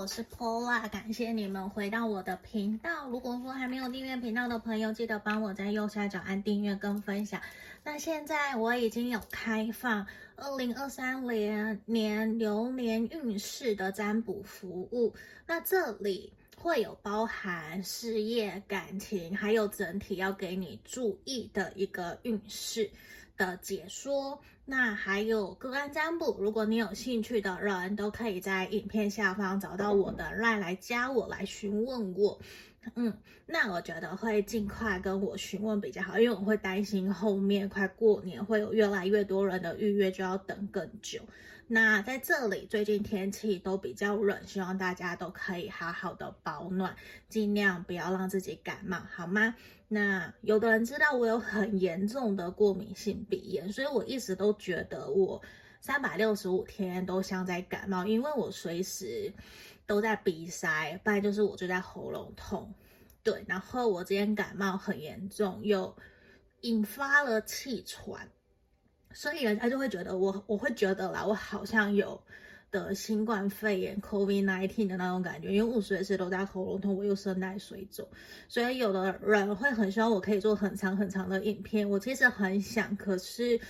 我是 Paula，感谢你们回到我的频道。如果说还没有订阅频道的朋友，记得帮我在右下角按订阅跟分享。那现在我已经有开放二零二三年年流年运势的占卜服务，那这里会有包含事业、感情，还有整体要给你注意的一个运势的解说。那还有个案占卜，如果你有兴趣的人，都可以在影片下方找到我的赖来加我，来询问我。嗯，那我觉得会尽快跟我询问比较好，因为我会担心后面快过年会有越来越多人的预约，就要等更久。那在这里，最近天气都比较冷，希望大家都可以好好的保暖，尽量不要让自己感冒，好吗？那有的人知道我有很严重的过敏性鼻炎，所以我一直都觉得我三百六十五天都像在感冒，因为我随时都在鼻塞，不然就是我就在喉咙痛。对，然后我今天感冒很严重，又引发了气喘。所以人家就会觉得我，我会觉得啦，我好像有得新冠肺炎 （COVID-19） 的那种感觉，因为我随时都在喉咙痛，我又声带水肿，所以有的人会很希望我可以做很长很长的影片。我其实很想，可是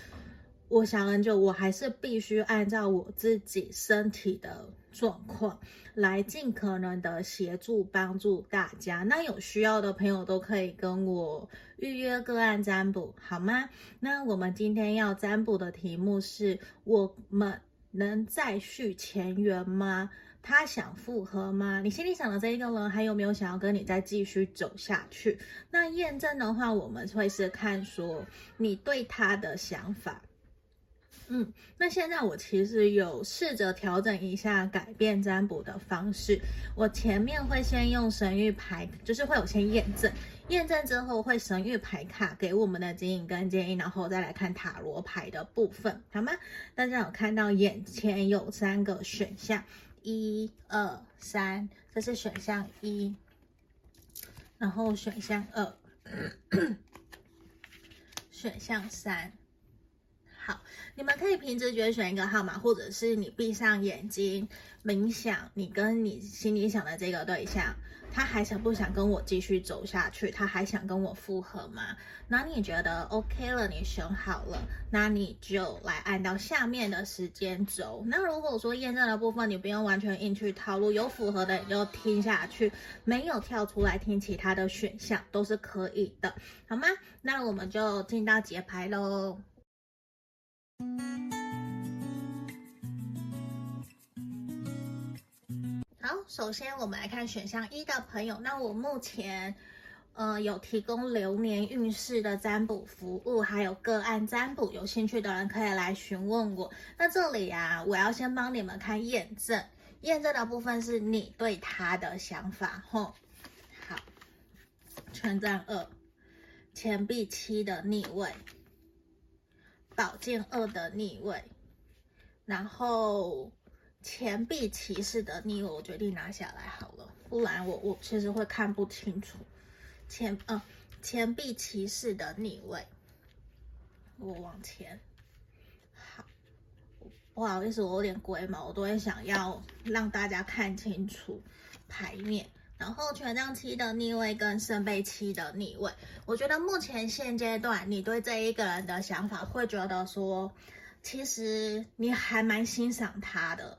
我想很久，我还是必须按照我自己身体的状况来尽可能的协助帮助大家。那有需要的朋友都可以跟我预约个案占卜，好吗？那我们今天要占卜的题目是：我们能再续前缘吗？他想复合吗？你心里想的这一个人还有没有想要跟你再继续走下去？那验证的话，我们会是看说你对他的想法。嗯，那现在我其实有试着调整一下，改变占卜的方式。我前面会先用神谕牌，就是会有先验证，验证之后会神谕牌卡给我们的指引跟建议，然后再来看塔罗牌的部分，好吗？大家有看到眼前有三个选项，一、二、三，这是选项一，然后选项二，选项三。你们可以凭直觉选一个号码，或者是你闭上眼睛冥想，你跟你心里想的这个对象，他还想不想跟我继续走下去？他还想跟我复合吗？那你觉得 OK 了，你选好了，那你就来按到下面的时间轴。那如果说验证的部分你不用完全硬去套路，有符合的你就听下去，没有跳出来听其他的选项都是可以的，好吗？那我们就进到解牌喽。好，首先我们来看选项一的朋友。那我目前，呃，有提供流年运势的占卜服务，还有个案占卜，有兴趣的人可以来询问我。那这里啊，我要先帮你们看验证，验证的部分是你对他的想法。吼，好，权杖二，钱币七的逆位。宝剑二的逆位，然后钱币骑士的逆位，我决定拿下来好了，不然我我其实会看不清楚。钱呃钱币骑士的逆位，我往前。好，不好意思，我有点龟毛，我都会想要让大家看清楚牌面。然后权杖七的逆位跟圣杯七的逆位，我觉得目前现阶段你对这一个人的想法会觉得说，其实你还蛮欣赏他的，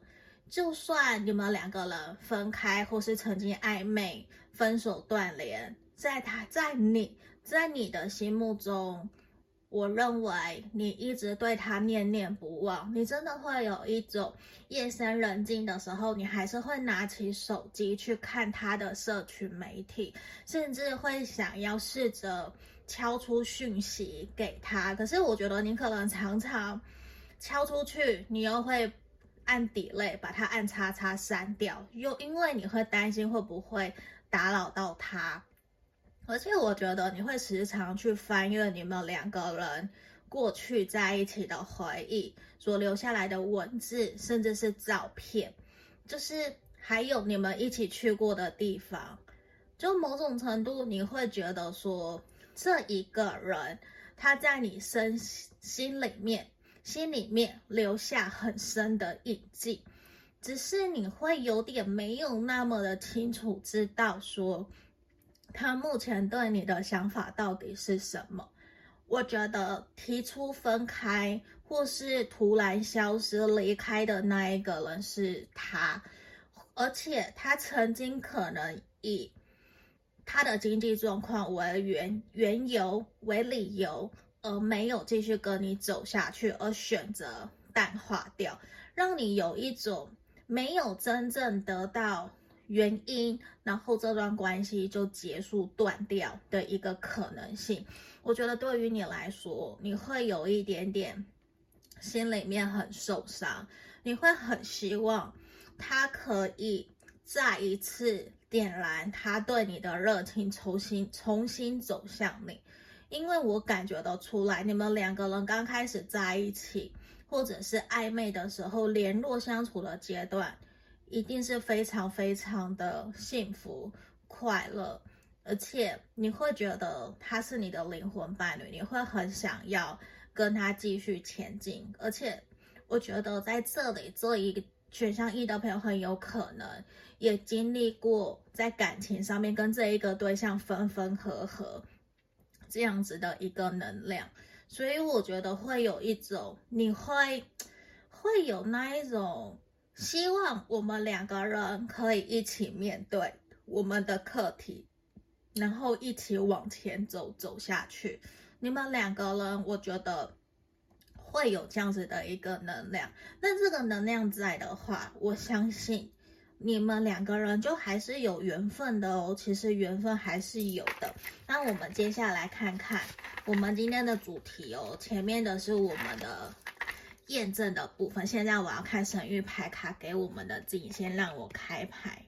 就算你们两个人分开或是曾经暧昧、分手断联，在他在你在你的心目中。我认为你一直对他念念不忘，你真的会有一种夜深人静的时候，你还是会拿起手机去看他的社群媒体，甚至会想要试着敲出讯息给他。可是我觉得你可能常常敲出去，你又会按底类把它按叉叉删掉，又因为你会担心会不会打扰到他。而且我觉得你会时常去翻阅你们两个人过去在一起的回忆所留下来的文字，甚至是照片，就是还有你们一起去过的地方。就某种程度，你会觉得说，这一个人他在你身心里面、心里面留下很深的印记。只是你会有点没有那么的清楚知道说他目前对你的想法到底是什么。我觉得提出分开或是突然消失离开的那一个人是他，而且他曾经可能以他的经济状况为缘缘由为理由，而没有继续跟你走下去，而选择淡化掉，让你有一种没有真正得到原因，然后这段关系就结束断掉的一个可能性。我觉得对于你来说，你会有一点点心里面很受伤，你会很希望他可以再一次点燃他对你的热情，重新重新走向你。因为我感觉得出来，你们两个人刚开始在一起，或者是暧昧的时候，联络相处的阶段，一定是非常非常的幸福快乐。而且你会觉得他是你的灵魂伴侣，你会很想要跟他继续前进。而且我觉得在这里这一个选项一的朋友很有可能也经历过在感情上面跟这一个对象分分合合这样子的一个能量，所以我觉得会有一种你会会有那一种希望我们两个人可以一起面对我们的课题。然后一起往前走，走下去。你们两个人，我觉得会有这样子的一个能量。那这个能量在的话，我相信你们两个人就还是有缘分的哦。其实缘分还是有的。那我们接下来看看我们今天的主题哦。前面的是我们的验证的部分，现在我要看神諭牌卡给我们的指引，先让我开牌。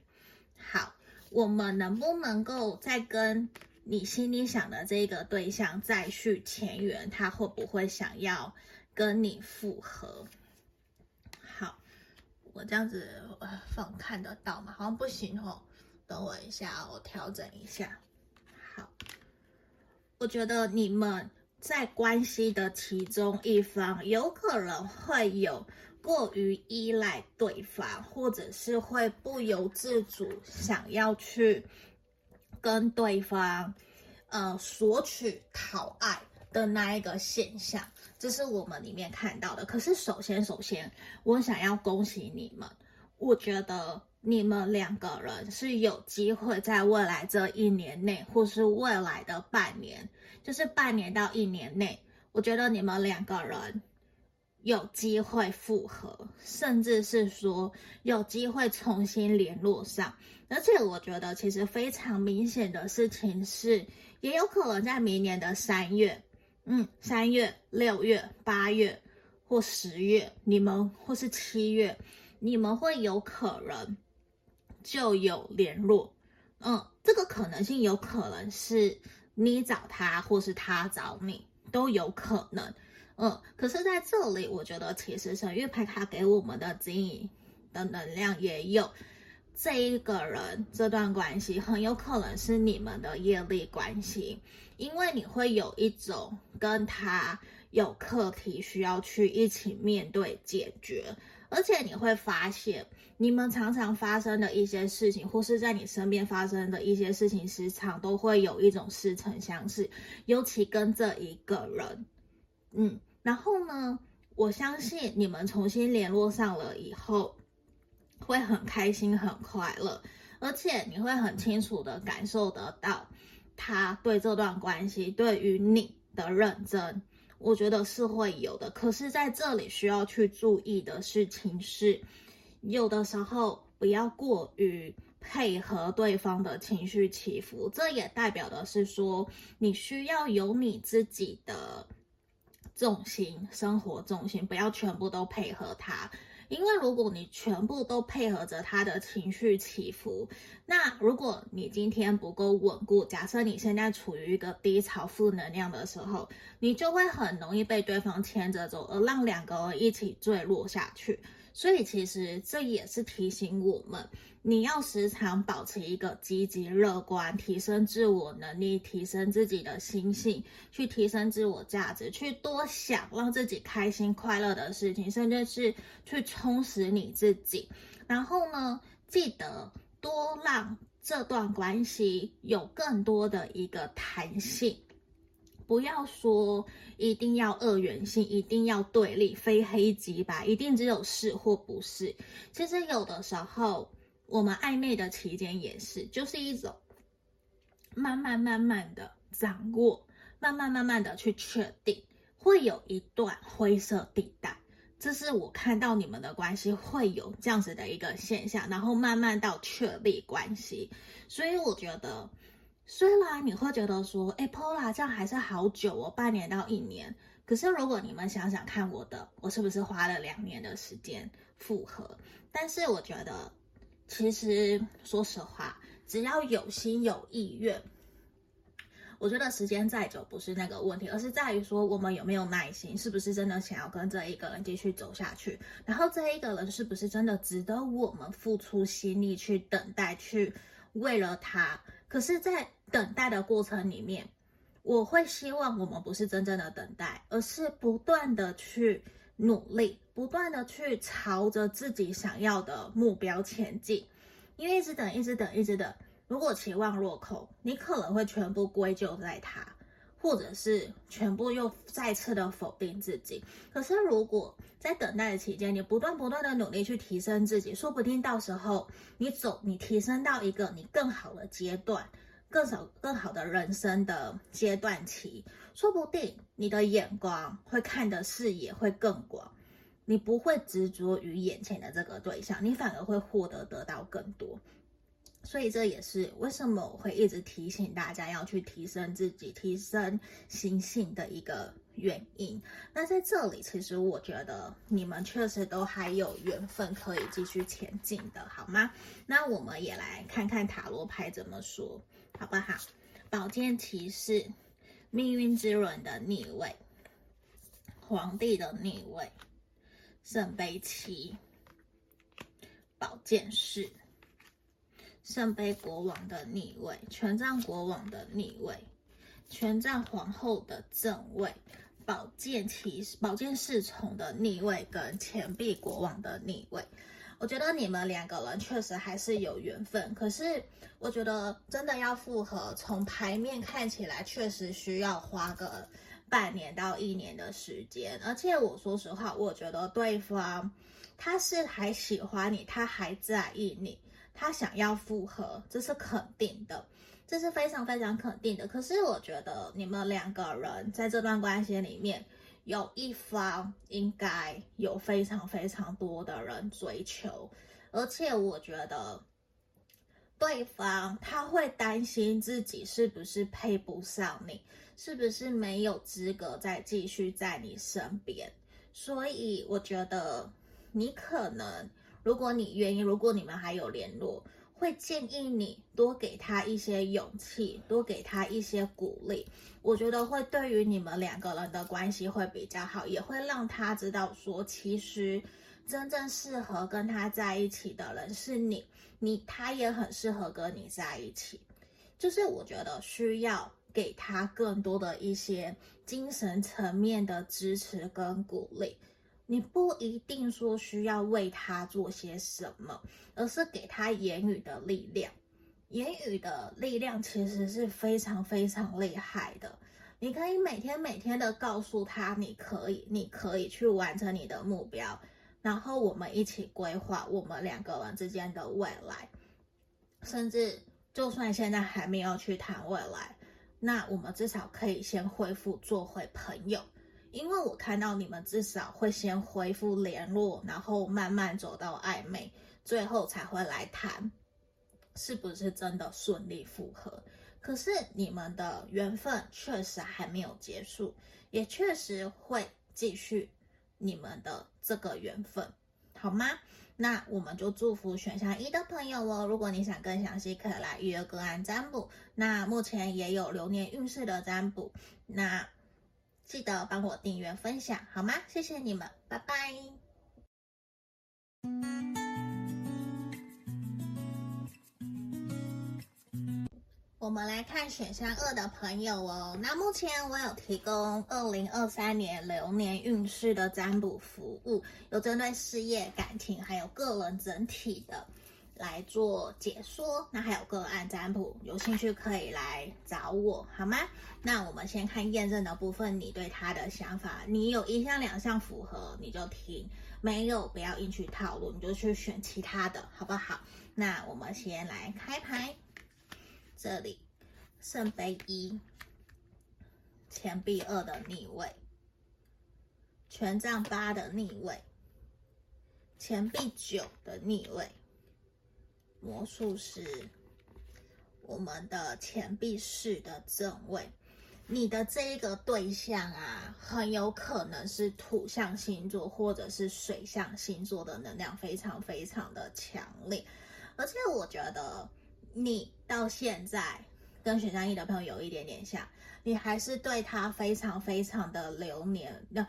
好。我们能不能够再跟你心里想的这个对象再续前缘？他会不会想要跟你复合？好，我这样子放看得到吗？好像不行哦。等我一下，我调整一下。好，我觉得你们在关系的其中一方有可能会有。过于依赖对方，或者是会不由自主想要去跟对方，呃，索取讨爱的那一个现象，这是我们里面看到的。可是，首先，首先，我想要恭喜你们，我觉得你们两个人是有机会在未来这一年内，或是未来的半年，就是半年到一年内，我觉得你们两个人。有机会复合，甚至是说有机会重新联络上，而且我觉得其实非常明显的事情是，也有可能在明年的三月，嗯，三月、六月、八月或十月，你们或是七月，你们会有可能就有联络，嗯，这个可能性有可能是你找他，或是他找你，都有可能。嗯，可是在这里，我觉得其实神諭牌卡给我们的指引的能量也有，这一个人这段关系很有可能是你们的业力关系，因为你会有一种跟他有课题需要去一起面对解决，而且你会发现你们常常发生的一些事情，或是在你身边发生的一些事情，时常都会有一种似曾相识，尤其跟这一个人。嗯，然后呢，我相信你们重新联络上了以后，会很开心、很快乐，而且你会很清楚的感受得到他对这段关系、对于你的认真，我觉得是会有的。可是在这里需要去注意的事情是，有的时候不要过于配合对方的情绪起伏，这也代表的是说，你需要有你自己的。重心，生活重心，不要全部都配合他，因为如果你全部都配合着他的情绪起伏，那如果你今天不够稳固，假设你现在处于一个低潮、负能量的时候，你就会很容易被对方牵着走，而让两个人一起坠落下去。所以其实这也是提醒我们，你要时常保持一个积极乐观，提升自我能力，提升自己的心性，去提升自我价值，去多想让自己开心快乐的事情，甚至是去充实你自己。然后呢，记得多让这段关系有更多的一个弹性。不要说一定要二元性，一定要对立，非黑即白，一定只有是或不是。其实有的时候，我们暧昧的期间也是，就是一种慢慢慢慢的掌握，慢慢慢慢的去确定，会有一段灰色地带。这是我看到你们的关系会有这样子的一个现象，然后慢慢到确立关系。所以我觉得。虽然你会觉得说，哎，Paula 这样还是好久哦，半年到一年。可是如果你们想想看，我的我是不是花了两年的时间复合？但是我觉得，其实说实话，只要有心有意愿，我觉得时间再久不是那个问题，而是在于说我们有没有耐心，是不是真的想要跟这一个人继续走下去？然后这一个人是不是真的值得我们付出心力去等待，去为了他？可是，在等待的过程里面，我会希望我们不是真正的等待，而是不断的去努力，不断的去朝着自己想要的目标前进。因为一直等，一直等，一直等，如果期望落空，你可能会全部归咎在他。或者是全部又再次的否定自己。可是如果在等待的期间，你不断不断的努力去提升自己，说不定到时候你走，你提升到一个你更好的阶段，更少更好的人生的阶段期，说不定你的眼光会看的视野会更广，你不会执着于眼前的这个对象，你反而会获得得到更多。所以这也是为什么我会一直提醒大家要去提升自己、提升心性的一个原因。那在这里，其实我觉得你们确实都还有缘分可以继续前进的，好吗？那我们也来看看塔罗牌怎么说，好不好？宝剑骑士、命运之轮的逆位、皇帝的逆位、圣杯七、宝剑四。圣杯国王的逆位，权杖国王的逆位，权杖皇后的正位，宝剑骑士、宝剑侍从的逆位，跟钱币国王的逆位。我觉得你们两个人确实还是有缘分，可是我觉得真的要复合，从牌面看起来确实需要花个半年到一年的时间。而且我说实话，我觉得对方他是还喜欢你，他还在意你。他想要复合，这是肯定的，这是非常非常肯定的。可是我觉得你们两个人在这段关系里面，有一方应该有非常非常多的人追求，而且我觉得对方他会担心自己是不是配不上你，是不是没有资格再继续在你身边，所以我觉得你可能。如果你愿意，如果你们还有联络，会建议你多给他一些勇气，多给他一些鼓励。我觉得会对于你们两个人的关系会比较好，也会让他知道说，其实真正适合跟他在一起的人是你，你他也很适合跟你在一起。就是我觉得需要给他更多的一些精神层面的支持跟鼓励。你不一定说需要为他做些什么，而是给他言语的力量。言语的力量其实是非常非常厉害的。你可以每天每天的告诉他，你可以，你可以去完成你的目标，然后我们一起规划我们两个人之间的未来。甚至就算现在还没有去谈未来，那我们至少可以先恢复做回朋友。因为我看到你们至少会先恢复联络，然后慢慢走到暧昧，最后才会来谈是不是真的顺利复合。可是你们的缘分确实还没有结束，也确实会继续你们的这个缘分，好吗？那我们就祝福选项一的朋友哦。如果你想更详细，可以来预约个案占卜。那目前也有流年运势的占卜。那。记得帮我订阅分享好吗？谢谢你们，拜拜。我们来看选项二的朋友哦。那目前我有提供二零二三年流年运势的占卜服务，有针对事业、感情还有个人整体的来做解说。那还有个案占卜，有兴趣可以来找我，好吗？那我们先看验证的部分，你对他的想法，你有一项两项符合你就听，没有不要硬去套路，你就去选其他的，好不好？那我们先来开牌。这里圣杯一，钱币二的逆位，权杖八的逆位，钱币九的逆位，魔术师，我们的钱币四的正位。你的这一个对象啊，很有可能是土象星座或者是水象星座的能量，非常非常的强烈，而且我觉得。你到现在跟选项一的朋友有一点点像，你还是对他非常非常的留念，那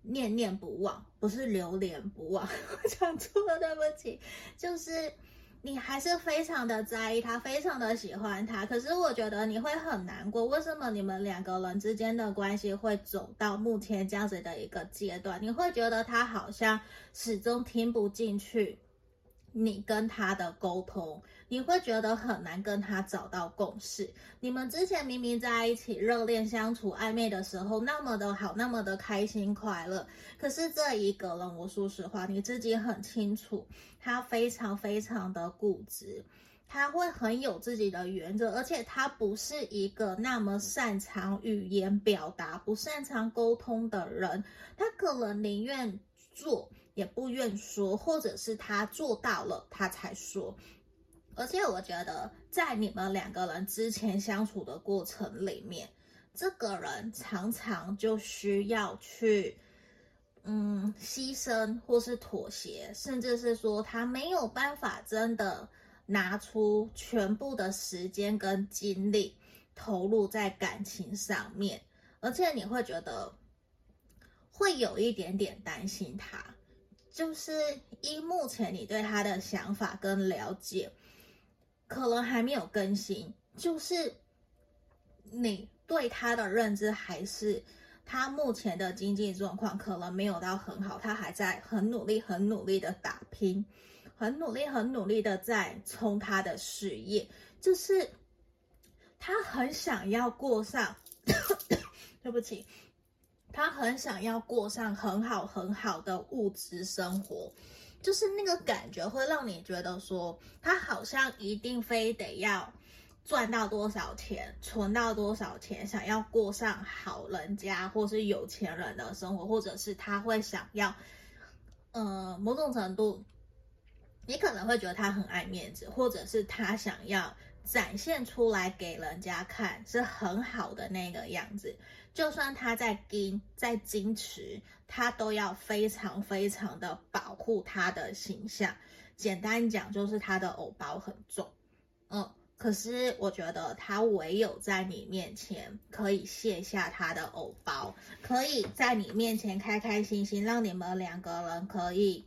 念念不忘，不是流连不忘，我讲错了，对不起，就是你还是非常的在意他，非常的喜欢他。可是我觉得你会很难过，为什么你们两个人之间的关系会走到目前这样子的一个阶段？你会觉得他好像始终听不进去。你跟他的沟通，你会觉得很难跟他找到共识。你们之前明明在一起热恋相处、暧昧的时候那么的好，那么的开心快乐，可是这一个人，我说实话，你自己很清楚，他非常非常的固执，他会很有自己的原则，而且他不是一个那么擅长语言表达、不擅长沟通的人，他可能宁愿做。也不愿说，或者是他做到了，他才说。而且我觉得，在你们两个人之前相处的过程里面，这个人常常就需要去，嗯，牺牲或是妥协，甚至是说他没有办法真的拿出全部的时间跟精力投入在感情上面，而且你会觉得会有一点点担心他。就是依目前你对他的想法跟了解，可能还没有更新。就是你对他的认知还是他目前的经济状况可能没有到很好，他还在很努力、很努力的打拼，很努力、很努力的在冲他的事业。就是他很想要过上，对不起。他很想要过上很好很好的物质生活，就是那个感觉会让你觉得说，他好像一定非得要赚到多少钱，存到多少钱，想要过上好人家或是有钱人的生活，或者是他会想要，呃，某种程度，你可能会觉得他很爱面子，或者是他想要。展现出来给人家看是很好的那个样子，就算他在矜在矜持，他都要非常非常的保护他的形象。简单讲就是他的偶包很重，嗯，可是我觉得他唯有在你面前可以卸下他的偶包，可以在你面前开开心心，让你们两个人可以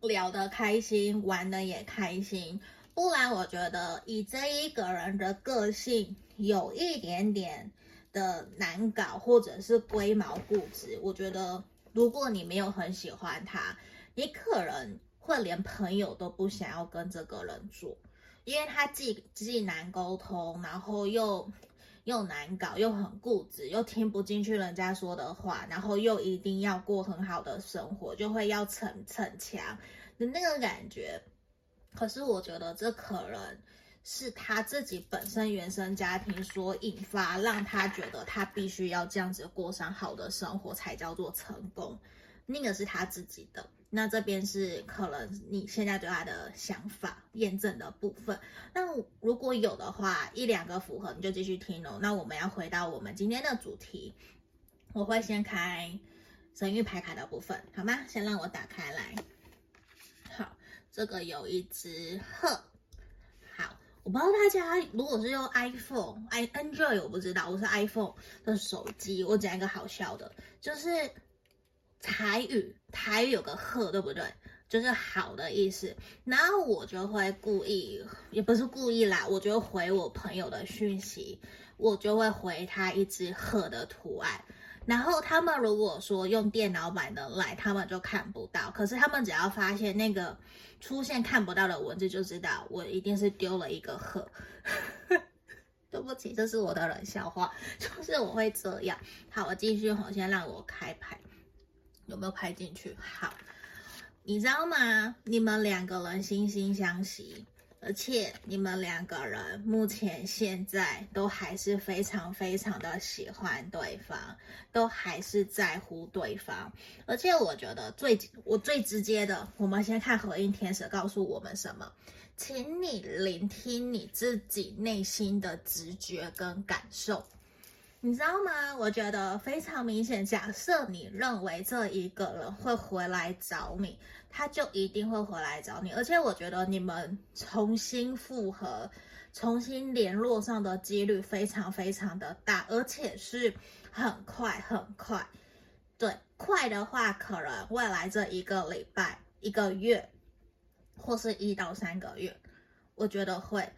聊得开心，玩得也开心。不然，我觉得以这一个人的个性，有一点点的难搞，或者是龟毛固执。我觉得，如果你没有很喜欢他，你可能会连朋友都不想要跟这个人做，因为他既既难沟通，然后又又难搞，又很固执，又听不进去人家说的话，然后又一定要过很好的生活，就会要逞逞强的那个感觉。可是我觉得这可能是他自己本身原生家庭所引发，让他觉得他必须要这样子过上好的生活才叫做成功。那个是他自己的。那这边是可能你现在对他的想法验证的部分。那如果有的话，一两个符合你就继续听哦。那我们要回到我们今天的主题，我会先开神域牌卡的部分，好吗？先让我打开来。这个有一只鹤，好，我不知道大家如果是用 iPhone、i Android 我不知道，我是 iPhone 的手机，我讲一个好笑的，就是台语，台语有个鹤，对不对？就是好的意思。然后我就会故意，也不是故意啦，我就回我朋友的讯息，我就会回他一只鹤的图案。然后他们如果说用电脑版的来，他们就看不到。可是他们只要发现那个出现看不到的文字，就知道我一定是丢了一个鹤。对不起，这是我的冷笑话，就是我会这样。好，我继续，我先让我开牌，有没有拍进去？好，你知道吗？你们两个人惺惺相惜。而且你们两个人目前现在都还是非常非常的喜欢对方，都还是在乎对方。而且我觉得最我最直接的，我们先看合音天使告诉我们什么，请你聆听你自己内心的直觉跟感受。你知道吗？我觉得非常明显。假设你认为这一个人会回来找你，他就一定会回来找你。而且我觉得你们重新复合、重新联络上的几率非常非常的大，而且是很快很快。对，快的话可能未来这一个礼拜、一个月，或是一到三个月，我觉得会。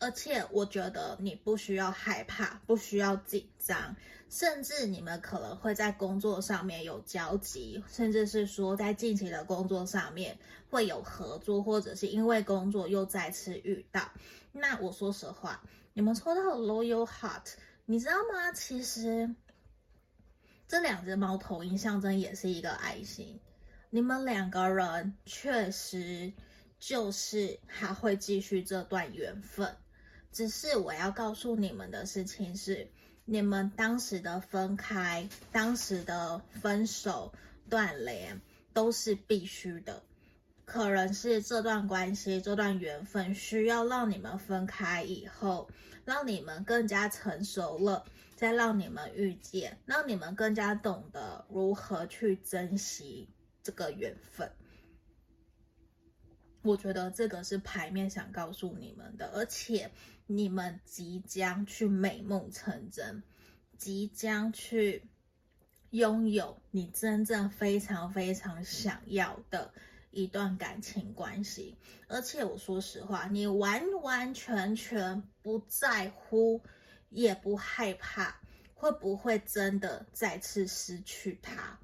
而且我觉得你不需要害怕，不需要紧张，甚至你们可能会在工作上面有交集，甚至是说在近期的工作上面会有合作，或者是因为工作又再次遇到。那我说实话，你们抽到 Royal Heart，你知道吗？其实这两只猫头鹰象征也是一个爱心，你们两个人确实就是还会继续这段缘分。只是我要告诉你们的事情是，你们当时的分开、当时的分手、断联都是必须的。可能是这段关系、这段缘分需要让你们分开以后，让你们更加成熟了，再让你们遇见，让你们更加懂得如何去珍惜这个缘分。我觉得这个是牌面想告诉你们的，而且你们即将去美梦成真，即将去拥有你真正非常非常想要的一段感情关系。而且我说实话，你完完全全不在乎，也不害怕会不会真的再次失去他，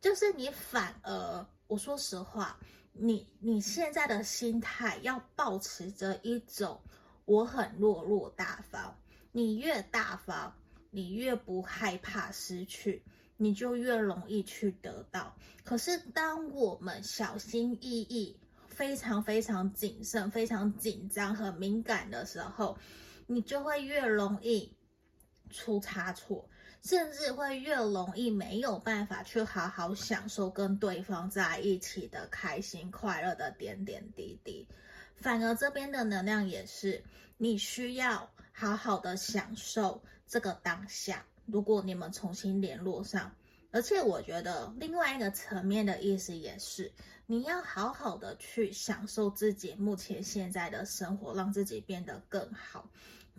就是你反而，我说实话。你你现在的心态要保持着一种我很落落大方，你越大方，你越不害怕失去，你就越容易去得到。可是当我们小心翼翼、非常非常谨慎、非常紧张和敏感的时候，你就会越容易出差错。甚至会越容易没有办法去好好享受跟对方在一起的开心快乐的点点滴滴，反而这边的能量也是你需要好好的享受这个当下。如果你们重新联络上，而且我觉得另外一个层面的意思也是你要好好的去享受自己目前现在的生活，让自己变得更好、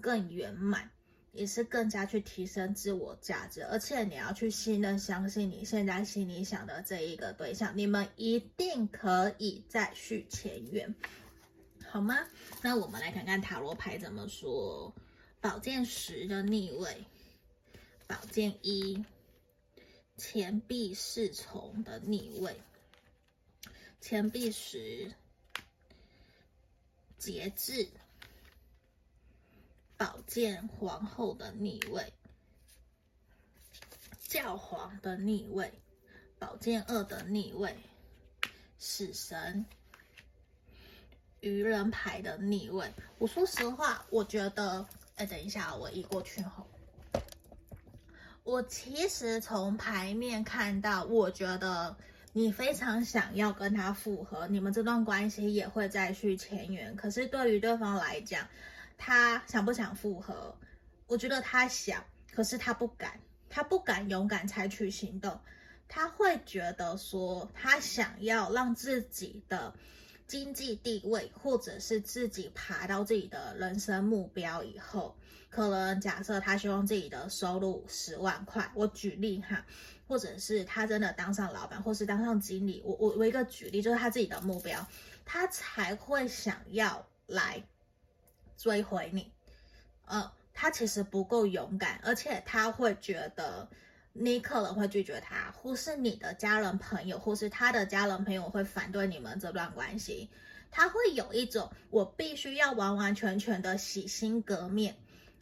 更圆满。也是更加去提升自我价值，而且你要去信任、相信你现在心里想的这一个对象，你们一定可以再续前缘，好吗？那我们来看看塔罗牌怎么说。宝剑十的逆位，宝剑一，钱币侍从的逆位，钱币十，节制。宝剑皇后的逆位，教皇的逆位，宝剑二的逆位，死神，愚人牌的逆位。我说实话，我觉得，哎，等一下，我移过去后，我其实从牌面看到，我觉得你非常想要跟他复合，你们这段关系也会再续前缘。可是对于对方来讲，他想不想复合？我觉得他想，可是他不敢，他不敢勇敢采取行动。他会觉得说，他想要让自己的经济地位，或者是自己爬到自己的人生目标以后，可能假设他希望自己的收入十万块，我举例哈，或者是他真的当上老板，或是当上经理，我我我一个举例就是他自己的目标，他才会想要来追回你。呃，他其实不够勇敢，而且他会觉得你可能会拒绝他，或是你的家人朋友，或是他的家人朋友会反对你们这段关系。他会有一种我必须要完完全全的洗心革面，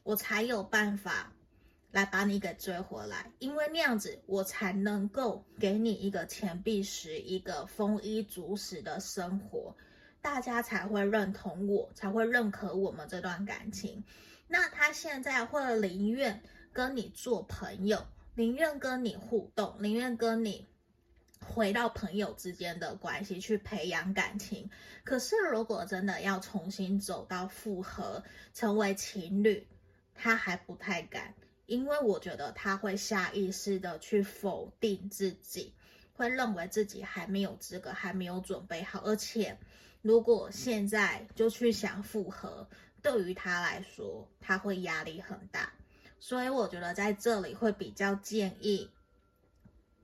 我才有办法来把你给追回来，因为那样子我才能够给你一个钱币石，一个丰衣足食的生活，大家才会认同我，才会认可我们这段感情。那他现在会宁愿跟你做朋友，宁愿跟你互动，宁愿跟你。回到朋友之间的关系去培养感情，可是如果真的要重新走到复合，成为情侣，他还不太敢，因为我觉得他会下意识的去否定自己，会认为自己还没有资格，还没有准备好，而且如果现在就去想复合，对于他来说他会压力很大，所以我觉得在这里会比较建议。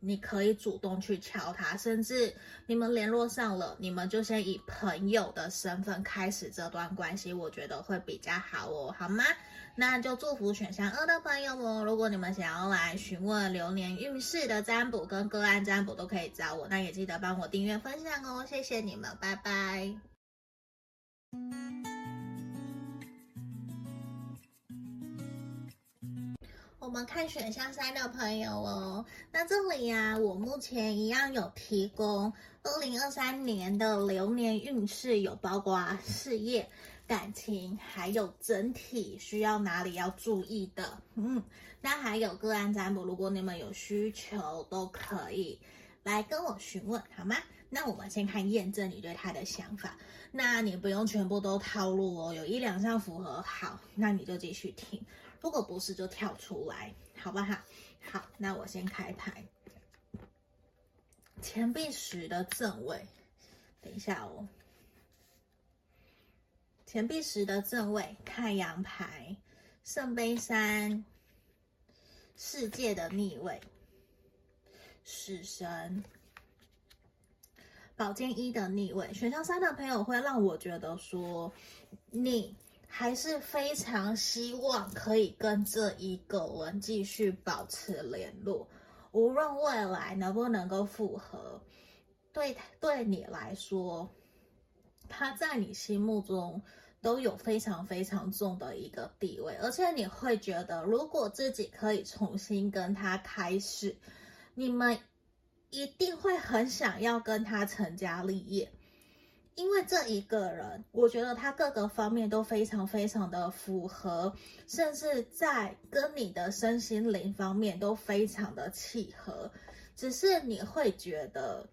你可以主动去敲他，甚至你们联络上了，你们就先以朋友的身份开始这段关系，我觉得会比较好哦，好吗？那就祝福选项二的朋友哦。如果你们想要来询问流年运势的占卜跟个案占卜，都可以找我。那也记得帮我订阅分享哦，谢谢你们，拜拜。我们看选项三的朋友哦，那这里呀、啊，我目前一样有提供二零二三年的流年运势，有包括事业、感情，还有整体需要哪里要注意的。嗯，那还有个案占卜，如果你们有需求，都可以来跟我询问，好吗？那我们先看验证你对他的想法，那你不用全部都套路哦，有一两项符合，好，那你就继续听。如果不是，就跳出来，好不好？好，那我先开牌。钱币十的正位，等一下哦。钱币十的正位，太阳牌，圣杯三，世界的逆位，死神，宝剑一的逆位。选项三的朋友会让我觉得说你。还是非常希望可以跟这一个人继续保持联络，无论未来能不能够复合，对对你来说，他在你心目中都有非常非常重的一个地位，而且你会觉得，如果自己可以重新跟他开始，你们一定会很想要跟他成家立业。因为这一个人，我觉得他各个方面都非常非常的符合，甚至在跟你的身心灵方面都非常的契合，只是你会觉得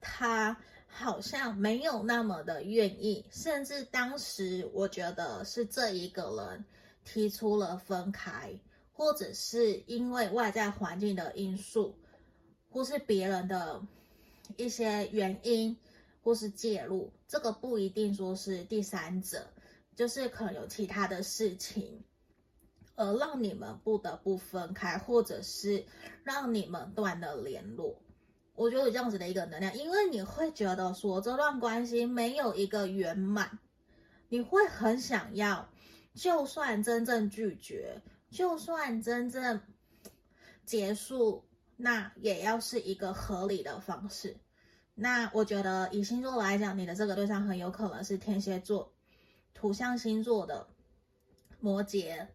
他好像没有那么的愿意，甚至当时我觉得是这一个人提出了分开，或者是因为外在环境的因素，或是别人的一些原因。或是介入，这个不一定说是第三者，就是可能有其他的事情，而让你们不得不分开，或者是让你们断了联络。我觉得有这样子的一个能量，因为你会觉得说这段关系没有一个圆满，你会很想要，就算真正拒绝，就算真正结束，那也要是一个合理的方式。那我觉得以星座来讲，你的这个对象很有可能是天蝎座、土象星座的摩羯、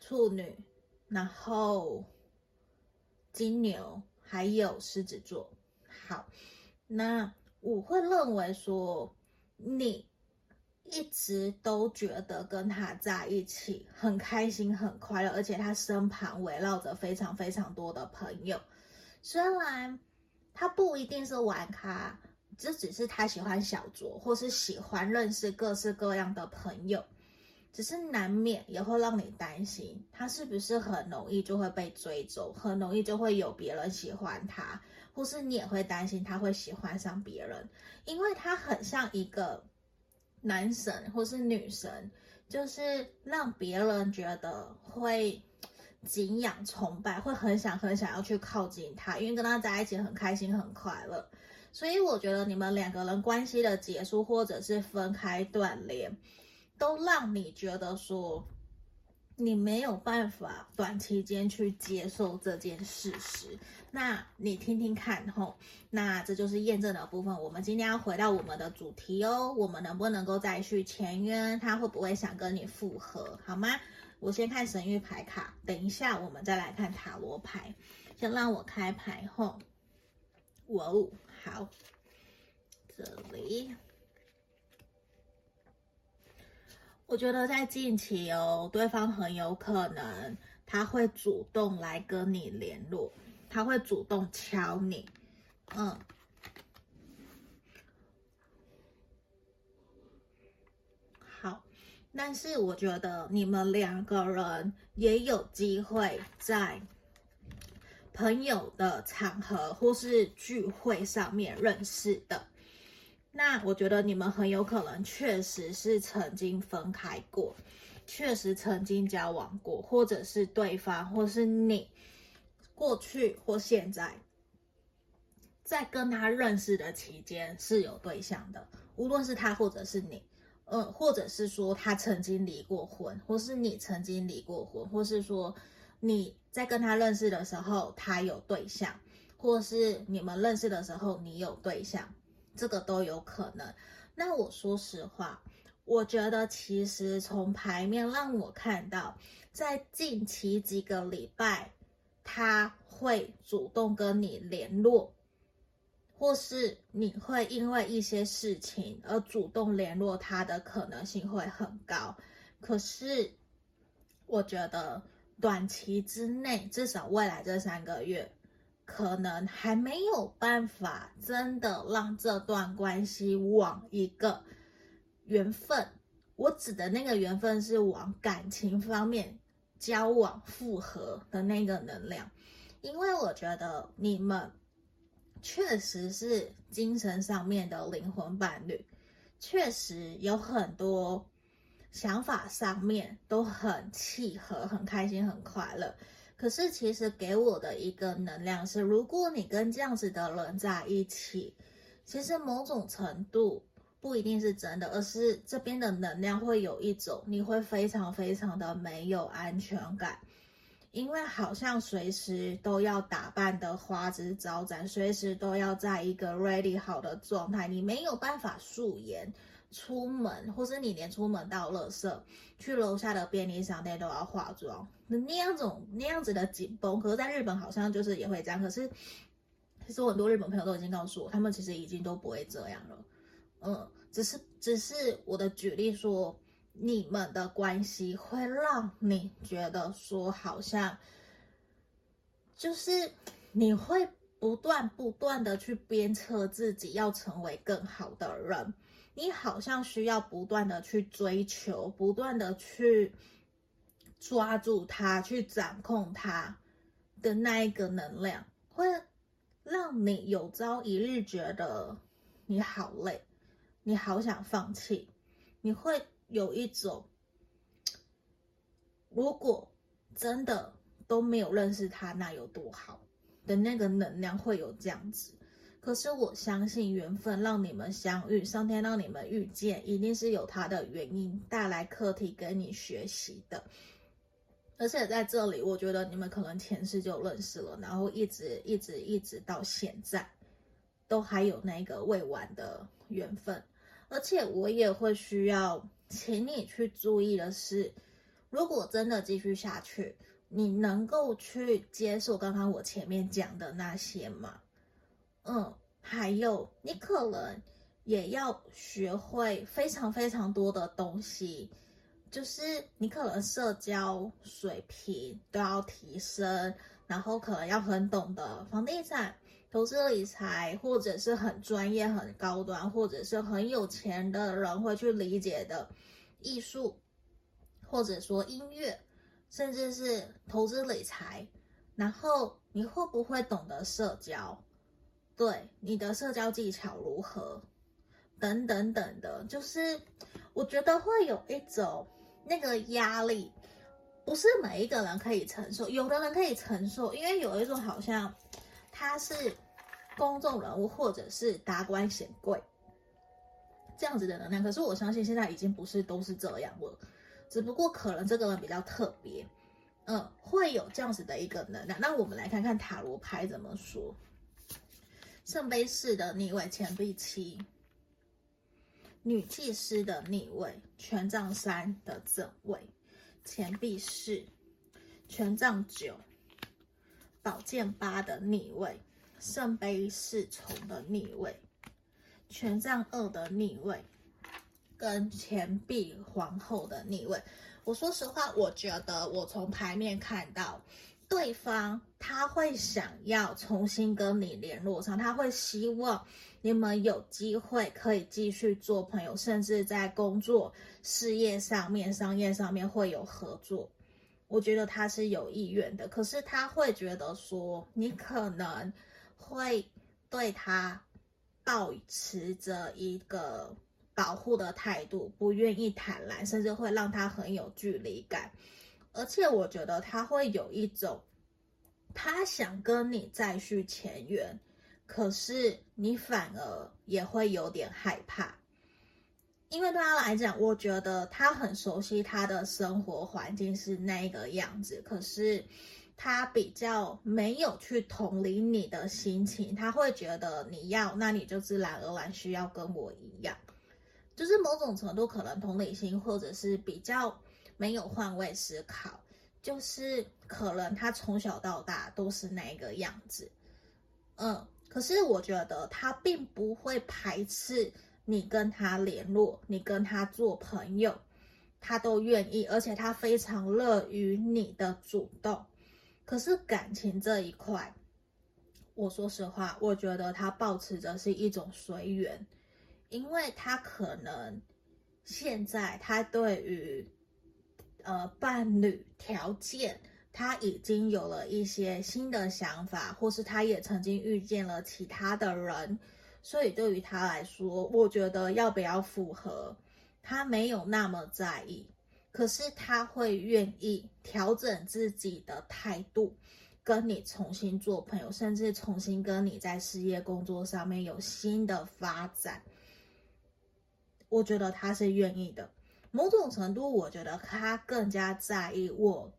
处女，然后金牛，还有狮子座。好，那我会认为说，你一直都觉得跟他在一起很开心、很快乐，而且他身旁围绕着非常非常多的朋友，虽然。他不一定是玩咖，这只是他喜欢小酌，或是喜欢认识各式各样的朋友，只是难免也会让你担心，他是不是很容易就会被追走，很容易就会有别人喜欢他，或是你也会担心他会喜欢上别人，因为他很像一个男神或是女神，就是让别人觉得会敬仰、崇拜，会很想很想要去靠近他，因为跟他在一起很开心、很快乐。所以我觉得你们两个人关系的结束，或者是分开断联，都让你觉得说你没有办法短期间去接受这件事实。那你听听看吼，那这就是验证的部分。我们今天要回到我们的主题哦，我们能不能够再续前缘？他会不会想跟你复合？好吗？我先看神谕牌卡，等一下我们再来看塔罗牌。先让我开牌吼，哇哦，好，这里，我觉得在近期哦，对方很有可能他会主动来跟你联络。他会主动敲你，嗯，好，但是我觉得你们两个人也有机会在朋友的场合或是聚会上面认识的。那我觉得你们很有可能确实是曾经分开过，确实曾经交往过，或者是对方，或是你。过去或现在，在跟他认识的期间是有对象的，无论是他或者是你，呃，或者是说他曾经离过婚，或是你曾经离过婚，或是说你在跟他认识的时候他有对象，或是你们认识的时候你有对象，这个都有可能。那我说实话，我觉得其实从牌面让我看到，在近期几个礼拜。他会主动跟你联络，或是你会因为一些事情而主动联络他的可能性会很高。可是，我觉得短期之内，至少未来这三个月，可能还没有办法真的让这段关系往一个缘分。我指的那个缘分是往感情方面。交往复合的那个能量，因为我觉得你们确实是精神上面的灵魂伴侣，确实有很多想法上面都很契合，很开心，很快乐。可是其实给我的一个能量是，如果你跟这样子的人在一起，其实某种程度。不一定是真的，而是这边的能量会有一种，你会非常非常的没有安全感，因为好像随时都要打扮得花枝招展，随时都要在一个 ready 好的状态，你没有办法素颜出门，或是你连出门到垃圾，去楼下的便利商店都要化妆，那那样种那样子的紧绷，可是在日本好像就是也会这样，可是其实我很多日本朋友都已经告诉我，他们其实已经都不会这样了。嗯，只是只是我的举例说，你们的关系会让你觉得说，好像就是你会不断不断的去鞭策自己要成为更好的人，你好像需要不断的去追求，不断的去抓住它，去掌控它的那一个能量，会让你有朝一日觉得你好累。你好想放弃，你会有一种，如果真的都没有认识他，那有多好的那个能量会有这样子。可是我相信缘分让你们相遇，上天让你们遇见，一定是有他的原因带来课题跟你学习的。而且在这里，我觉得你们可能前世就认识了，然后一直一直一直到现在，都还有那个未完的缘分。而且我也会需要请你去注意的是，如果真的继续下去，你能够去接受刚刚我前面讲的那些吗？嗯，还有你可能也要学会非常非常多的东西，就是你可能社交水平都要提升，然后可能要很懂得房地产。投资理财，或者是很专业、很高端，或者是很有钱的人会去理解的艺术，或者说音乐，甚至是投资理财。然后你会不会懂得社交？对，你的社交技巧如何？等等等的，就是我觉得会有一种那个压力。不是每一个人可以承受，有的人可以承受，因为有一种好像他是公众人物或者是达官显贵这样子的能量。可是我相信现在已经不是都是这样了，只不过可能这个人比较特别，嗯，会有这样子的一个能量。那我们来看看塔罗牌怎么说。圣杯四的逆位，钱币七，女祭司的逆位，权杖三的正位，钱币四，权杖九，宝剑八的逆位，圣杯四重的逆位，权杖二的逆位，跟钱币皇后的逆位。我说实话，我觉得我从牌面看到。对方他会想要重新跟你联络上，他会希望你们有机会可以继续做朋友，甚至在工作、事业上面、商业上面会有合作。我觉得他是有意愿的，可是他会觉得说你可能会对他抱持着一个保护的态度，不愿意坦然，甚至会让他很有距离感。而且我觉得他会有一种，他想跟你再续前缘，可是你反而也会有点害怕，因为对他来讲，我觉得他很熟悉他的生活环境是那个样子，可是他比较没有去同理你的心情，他会觉得你要，那你就自然而然需要跟我一样，就是某种程度可能同理心，或者是比较。没有换位思考，就是可能他从小到大都是那个样子，嗯，可是我觉得他并不会排斥你跟他联络，你跟他做朋友，他都愿意，而且他非常乐于你的主动。可是感情这一块，我说实话，我觉得他抱持着是一种随缘，因为他可能现在他对于。呃，伴侣条件，他已经有了一些新的想法，或是他也曾经遇见了其他的人，所以对于他来说，我觉得要不要复合，他没有那么在意，可是他会愿意调整自己的态度，跟你重新做朋友，甚至重新跟你在事业工作上面有新的发展，我觉得他是愿意的。某种程度，我觉得他更加在意我，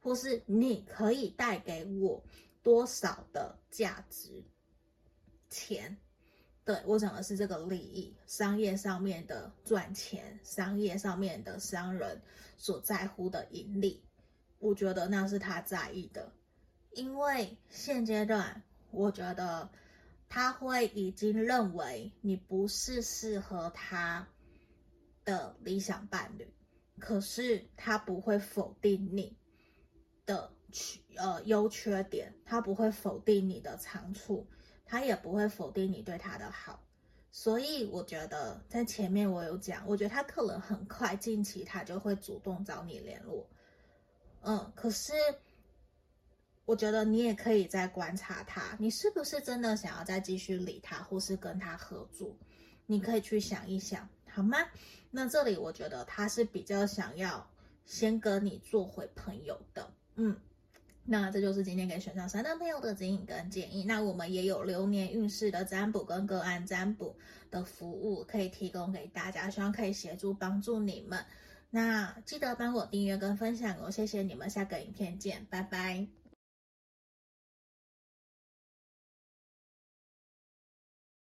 或是你可以带给我多少的价值，钱。对，我讲的是这个利益，商业上面的赚钱，商业上面的商人所在乎的盈利，我觉得那是他在意的。因为现阶段，我觉得他会已经认为你不是适合他的理想伴侣，可是他不会否定你的缺呃优缺点，他不会否定你的长处，他也不会否定你对他的好，所以我觉得在前面我有讲，我觉得他可能很快近期他就会主动找你联络，嗯，可是我觉得你也可以再观察他，你是不是真的想要再继续理他，或是跟他合作，你可以去想一想，好吗？那这里我觉得他是比较想要先跟你做回朋友的，嗯，那这就是今天给选上三的朋友的指引跟建议。那我们也有流年运势的占卜跟个案占卜的服务可以提供给大家，希望可以协助帮助你们。那记得帮我订阅跟分享哦，谢谢你们，下个影片见，拜拜。